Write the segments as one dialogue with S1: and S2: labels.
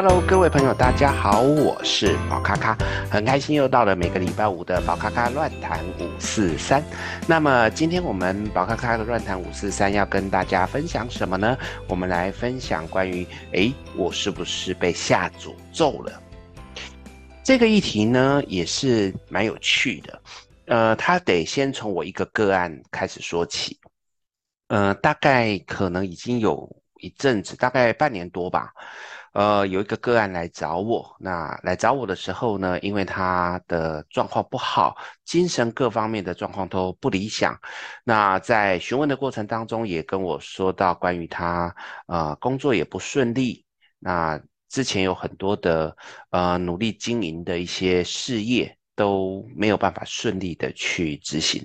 S1: Hello，各位朋友，大家好，我是宝咖咖，很开心又到了每个礼拜五的宝咖咖乱谈五四三。那么今天我们宝咖咖的乱谈五四三要跟大家分享什么呢？我们来分享关于，诶，我是不是被下诅咒了？这个议题呢，也是蛮有趣的。呃，他得先从我一个个案开始说起。呃，大概可能已经有一阵子，大概半年多吧。呃，有一个个案来找我，那来找我的时候呢，因为他的状况不好，精神各方面的状况都不理想。那在询问的过程当中，也跟我说到关于他呃工作也不顺利，那之前有很多的呃努力经营的一些事业。都没有办法顺利的去执行。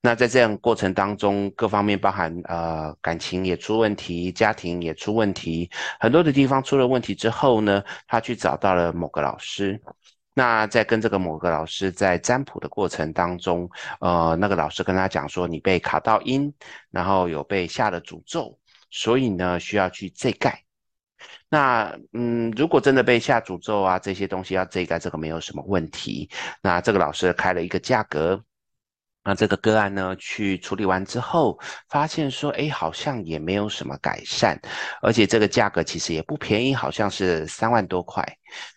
S1: 那在这样过程当中，各方面包含呃感情也出问题，家庭也出问题，很多的地方出了问题之后呢，他去找到了某个老师。那在跟这个某个老师在占卜的过程当中，呃，那个老师跟他讲说，你被卡到阴，然后有被下了诅咒，所以呢需要去这盖。那嗯，如果真的被下诅咒啊，这些东西要这个这个没有什么问题。那这个老师开了一个价格，那这个个案呢去处理完之后，发现说，哎，好像也没有什么改善，而且这个价格其实也不便宜，好像是三万多块。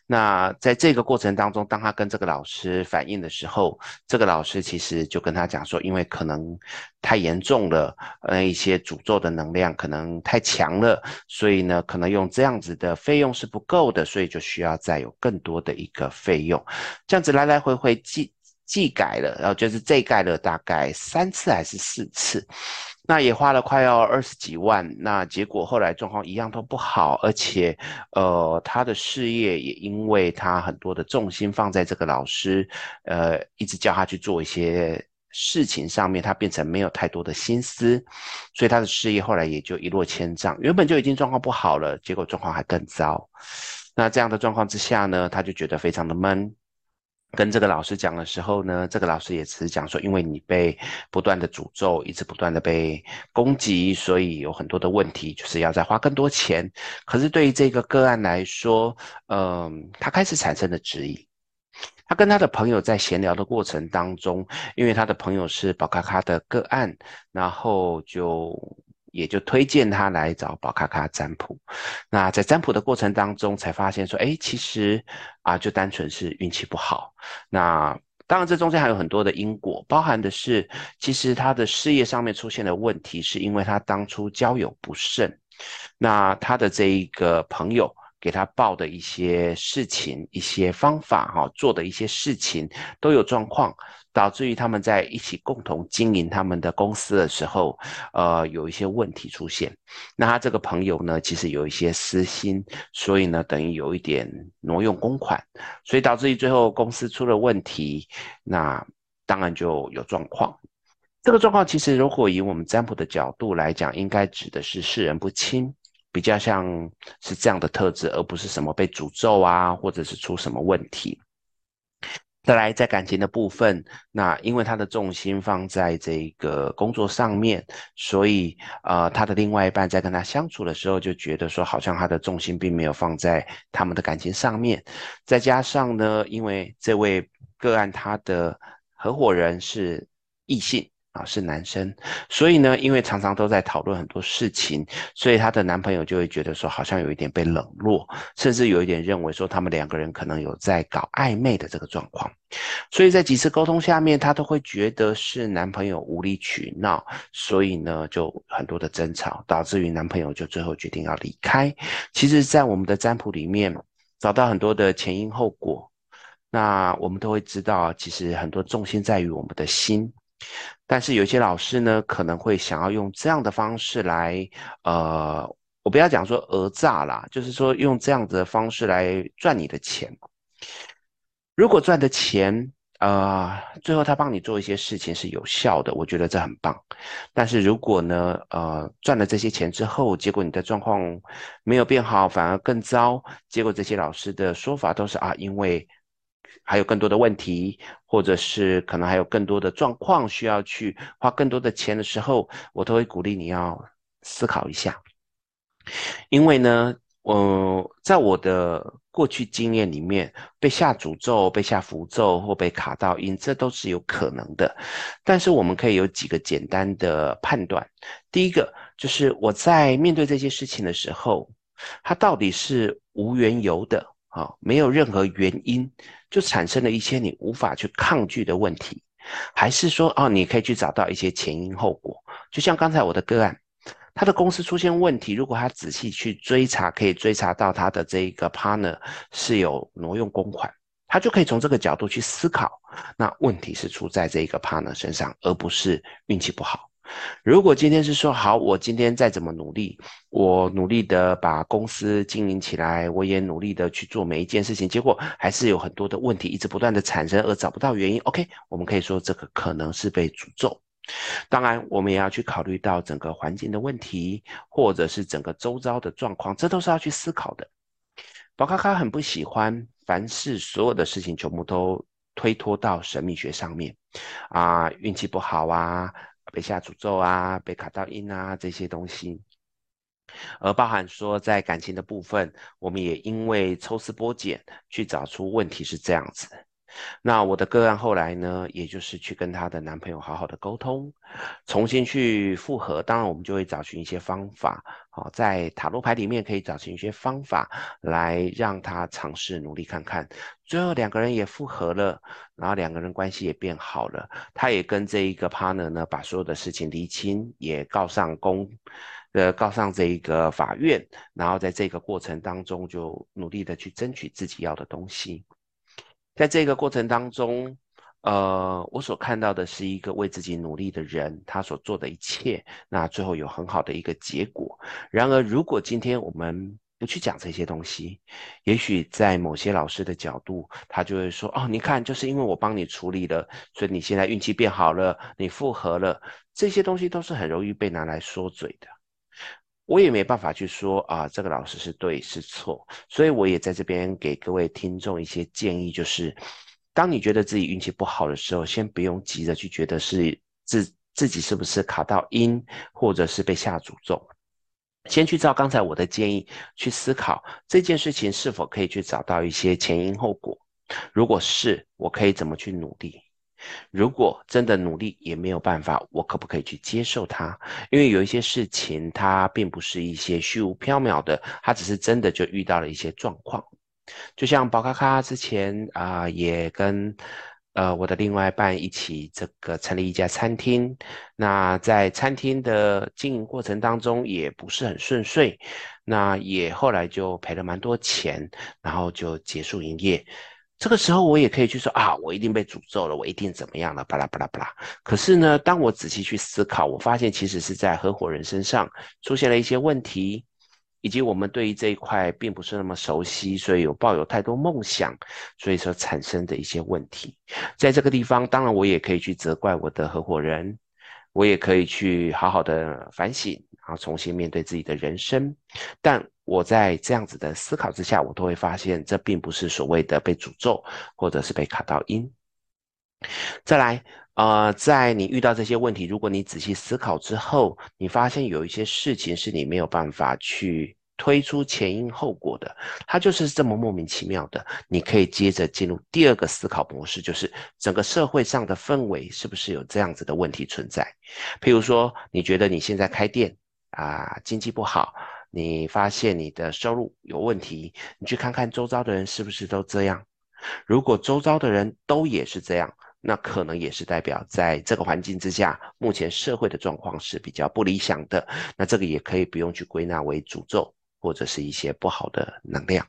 S1: 那在这个过程当中，当他跟这个老师反映的时候，这个老师其实就跟他讲说，因为可能太严重了，呃，一些诅咒的能量可能太强了，所以呢，可能用这样子的费用是不够的，所以就需要再有更多的一个费用，这样子来来回回记。技改了，然后就是这盖了大概三次还是四次，那也花了快要二十几万，那结果后来状况一样都不好，而且呃他的事业也因为他很多的重心放在这个老师，呃一直叫他去做一些事情上面，他变成没有太多的心思，所以他的事业后来也就一落千丈，原本就已经状况不好了，结果状况还更糟。那这样的状况之下呢，他就觉得非常的闷。跟这个老师讲的时候呢，这个老师也只是讲说，因为你被不断的诅咒，一直不断的被攻击，所以有很多的问题，就是要再花更多钱。可是对于这个个案来说，嗯、他开始产生了质疑。他跟他的朋友在闲聊的过程当中，因为他的朋友是宝咖咖的个案，然后就。也就推荐他来找宝咖咖占卜。那在占卜的过程当中，才发现说，哎，其实啊，就单纯是运气不好。那当然，这中间还有很多的因果，包含的是，其实他的事业上面出现的问题，是因为他当初交友不慎。那他的这一个朋友给他报的一些事情、一些方法，哈，做的一些事情都有状况。导致于他们在一起共同经营他们的公司的时候，呃，有一些问题出现。那他这个朋友呢，其实有一些私心，所以呢，等于有一点挪用公款，所以导致于最后公司出了问题，那当然就有状况。这个状况其实如果以我们占卜的角度来讲，应该指的是世人不清，比较像是这样的特质，而不是什么被诅咒啊，或者是出什么问题。再来，在感情的部分，那因为他的重心放在这个工作上面，所以呃，他的另外一半在跟他相处的时候，就觉得说，好像他的重心并没有放在他们的感情上面。再加上呢，因为这位个案他的合伙人是异性。啊，是男生，所以呢，因为常常都在讨论很多事情，所以她的男朋友就会觉得说，好像有一点被冷落，甚至有一点认为说，他们两个人可能有在搞暧昧的这个状况。所以在几次沟通下面，她都会觉得是男朋友无理取闹，所以呢，就很多的争吵，导致于男朋友就最后决定要离开。其实，在我们的占卜里面，找到很多的前因后果，那我们都会知道，其实很多重心在于我们的心。但是有些老师呢，可能会想要用这样的方式来，呃，我不要讲说讹诈啦，就是说用这样子的方式来赚你的钱。如果赚的钱，呃，最后他帮你做一些事情是有效的，我觉得这很棒。但是如果呢，呃，赚了这些钱之后，结果你的状况没有变好，反而更糟，结果这些老师的说法都是啊，因为。还有更多的问题，或者是可能还有更多的状况需要去花更多的钱的时候，我都会鼓励你要思考一下。因为呢，呃，在我的过去经验里面，被下诅咒、被下符咒或被卡到阴，这都是有可能的。但是我们可以有几个简单的判断。第一个就是我在面对这些事情的时候，它到底是无缘由的啊，没有任何原因就产生了一些你无法去抗拒的问题，还是说哦，你可以去找到一些前因后果？就像刚才我的个案。他的公司出现问题，如果他仔细去追查，可以追查到他的这一个 partner 是有挪用公款，他就可以从这个角度去思考，那问题是出在这一个 partner 身上，而不是运气不好。如果今天是说好，我今天再怎么努力，我努力的把公司经营起来，我也努力的去做每一件事情，结果还是有很多的问题一直不断的产生，而找不到原因。OK，我们可以说这个可能是被诅咒。当然，我们也要去考虑到整个环境的问题，或者是整个周遭的状况，这都是要去思考的。宝咖咖很不喜欢凡事所有的事情全部都推脱到神秘学上面，啊，运气不好啊，被下诅咒啊，被卡到音啊这些东西，而包含说在感情的部分，我们也因为抽丝剥茧去找出问题是这样子。那我的个案后来呢，也就是去跟她的男朋友好好的沟通，重新去复合。当然，我们就会找寻一些方法，好，在塔罗牌里面可以找寻一些方法来让他尝试努力看看。最后两个人也复合了，然后两个人关系也变好了。他也跟这一个 partner 呢，把所有的事情厘清，也告上公，呃，告上这一个法院。然后在这个过程当中，就努力的去争取自己要的东西。在这个过程当中，呃，我所看到的是一个为自己努力的人，他所做的一切，那最后有很好的一个结果。然而，如果今天我们不去讲这些东西，也许在某些老师的角度，他就会说：“哦，你看，就是因为我帮你处理了，所以你现在运气变好了，你复合了。”这些东西都是很容易被拿来说嘴的。我也没办法去说啊，这个老师是对是错，所以我也在这边给各位听众一些建议，就是当你觉得自己运气不好的时候，先不用急着去觉得是自自己是不是卡到阴，或者是被下诅咒，先去照刚才我的建议去思考这件事情是否可以去找到一些前因后果，如果是，我可以怎么去努力。如果真的努力也没有办法，我可不可以去接受它？因为有一些事情，它并不是一些虚无缥缈的，它只是真的就遇到了一些状况。就像宝咖咖之前啊、也跟呃我的另外一半一起这个成立一家餐厅，那在餐厅的经营过程当中也不是很顺遂，那也后来就赔了蛮多钱，然后就结束营业。这个时候我也可以去说啊，我一定被诅咒了，我一定怎么样了，巴拉巴拉巴拉。可是呢，当我仔细去思考，我发现其实是在合伙人身上出现了一些问题，以及我们对于这一块并不是那么熟悉，所以有抱有太多梦想，所以说产生的一些问题。在这个地方，当然我也可以去责怪我的合伙人，我也可以去好好的反省，然后重新面对自己的人生，但。我在这样子的思考之下，我都会发现，这并不是所谓的被诅咒，或者是被卡到音。再来，呃，在你遇到这些问题，如果你仔细思考之后，你发现有一些事情是你没有办法去推出前因后果的，它就是这么莫名其妙的。你可以接着进入第二个思考模式，就是整个社会上的氛围是不是有这样子的问题存在？譬如说，你觉得你现在开店啊，经济不好。你发现你的收入有问题，你去看看周遭的人是不是都这样？如果周遭的人都也是这样，那可能也是代表在这个环境之下，目前社会的状况是比较不理想的。那这个也可以不用去归纳为诅咒或者是一些不好的能量。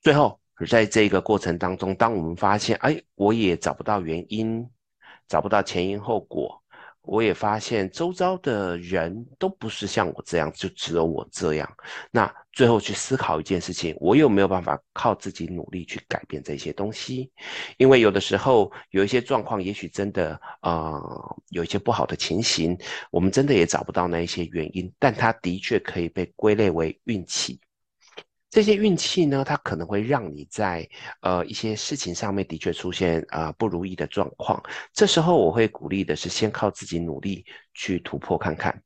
S1: 最后，在这个过程当中，当我们发现，哎，我也找不到原因，找不到前因后果。我也发现周遭的人都不是像我这样，就只有我这样。那最后去思考一件事情，我有没有办法靠自己努力去改变这些东西？因为有的时候有一些状况，也许真的呃有一些不好的情形，我们真的也找不到那一些原因，但它的确可以被归类为运气。这些运气呢，它可能会让你在呃一些事情上面的确出现啊、不如意的状况。这时候我会鼓励的是先靠自己努力去突破看看。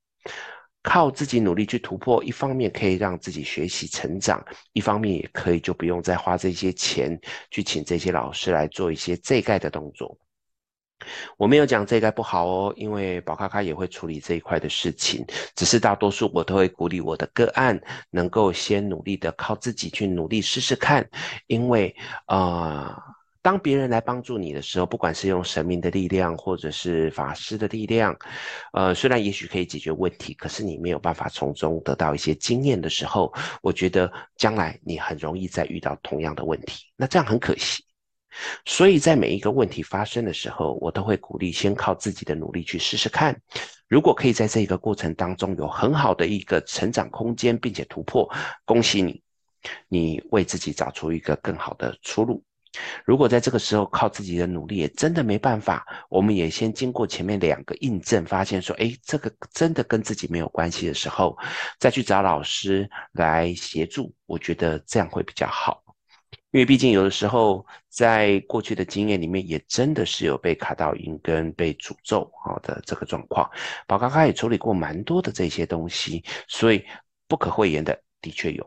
S1: 靠自己努力去突破，一方面可以让自己学习成长，一方面也可以就不用再花这些钱去请这些老师来做一些这盖的动作。我没有讲这个不好哦，因为宝咖咖也会处理这一块的事情，只是大多数我都会鼓励我的个案能够先努力的靠自己去努力试试看，因为呃，当别人来帮助你的时候，不管是用神明的力量或者是法师的力量，呃，虽然也许可以解决问题，可是你没有办法从中得到一些经验的时候，我觉得将来你很容易再遇到同样的问题，那这样很可惜。所以在每一个问题发生的时候，我都会鼓励先靠自己的努力去试试看。如果可以在这个过程当中有很好的一个成长空间，并且突破，恭喜你，你为自己找出一个更好的出路。如果在这个时候靠自己的努力也真的没办法，我们也先经过前面两个印证，发现说，诶，这个真的跟自己没有关系的时候，再去找老师来协助，我觉得这样会比较好。因为毕竟有的时候，在过去的经验里面，也真的是有被卡到阴跟被诅咒好的这个状况。宝咖咖也处理过蛮多的这些东西，所以不可讳言的，的确有。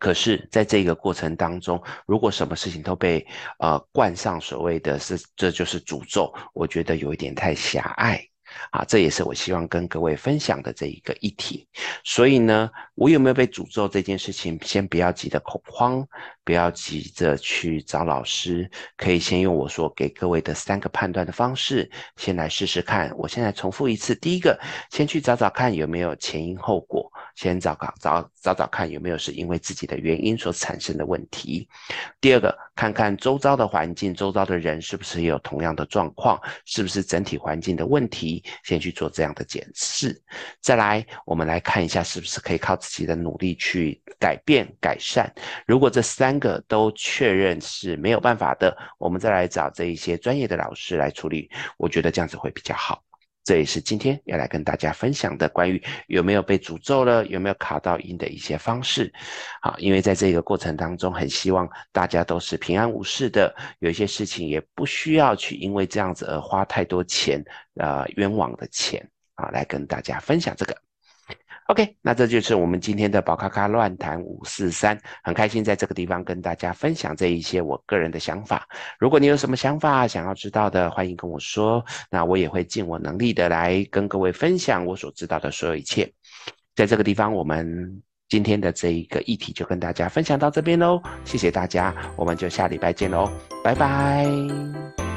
S1: 可是，在这个过程当中，如果什么事情都被呃冠上所谓的是这就是诅咒，我觉得有一点太狭隘。啊，这也是我希望跟各位分享的这一个议题。所以呢，我有没有被诅咒这件事情，先不要急着恐慌，不要急着去找老师，可以先用我所给各位的三个判断的方式，先来试试看。我现在重复一次，第一个，先去找找看有没有前因后果。先找找找找找看有没有是因为自己的原因所产生的问题。第二个，看看周遭的环境，周遭的人是不是也有同样的状况，是不是整体环境的问题，先去做这样的检视。再来，我们来看一下是不是可以靠自己的努力去改变改善。如果这三个都确认是没有办法的，我们再来找这一些专业的老师来处理。我觉得这样子会比较好。这也是今天要来跟大家分享的关于有没有被诅咒了，有没有卡到音的一些方式。好，因为在这个过程当中，很希望大家都是平安无事的，有一些事情也不需要去因为这样子而花太多钱，呃，冤枉的钱啊，来跟大家分享这个。OK，那这就是我们今天的宝咖咖乱谈五四三，很开心在这个地方跟大家分享这一些我个人的想法。如果你有什么想法想要知道的，欢迎跟我说，那我也会尽我能力的来跟各位分享我所知道的所有一切。在这个地方，我们今天的这一个议题就跟大家分享到这边喽，谢谢大家，我们就下礼拜见喽，拜拜。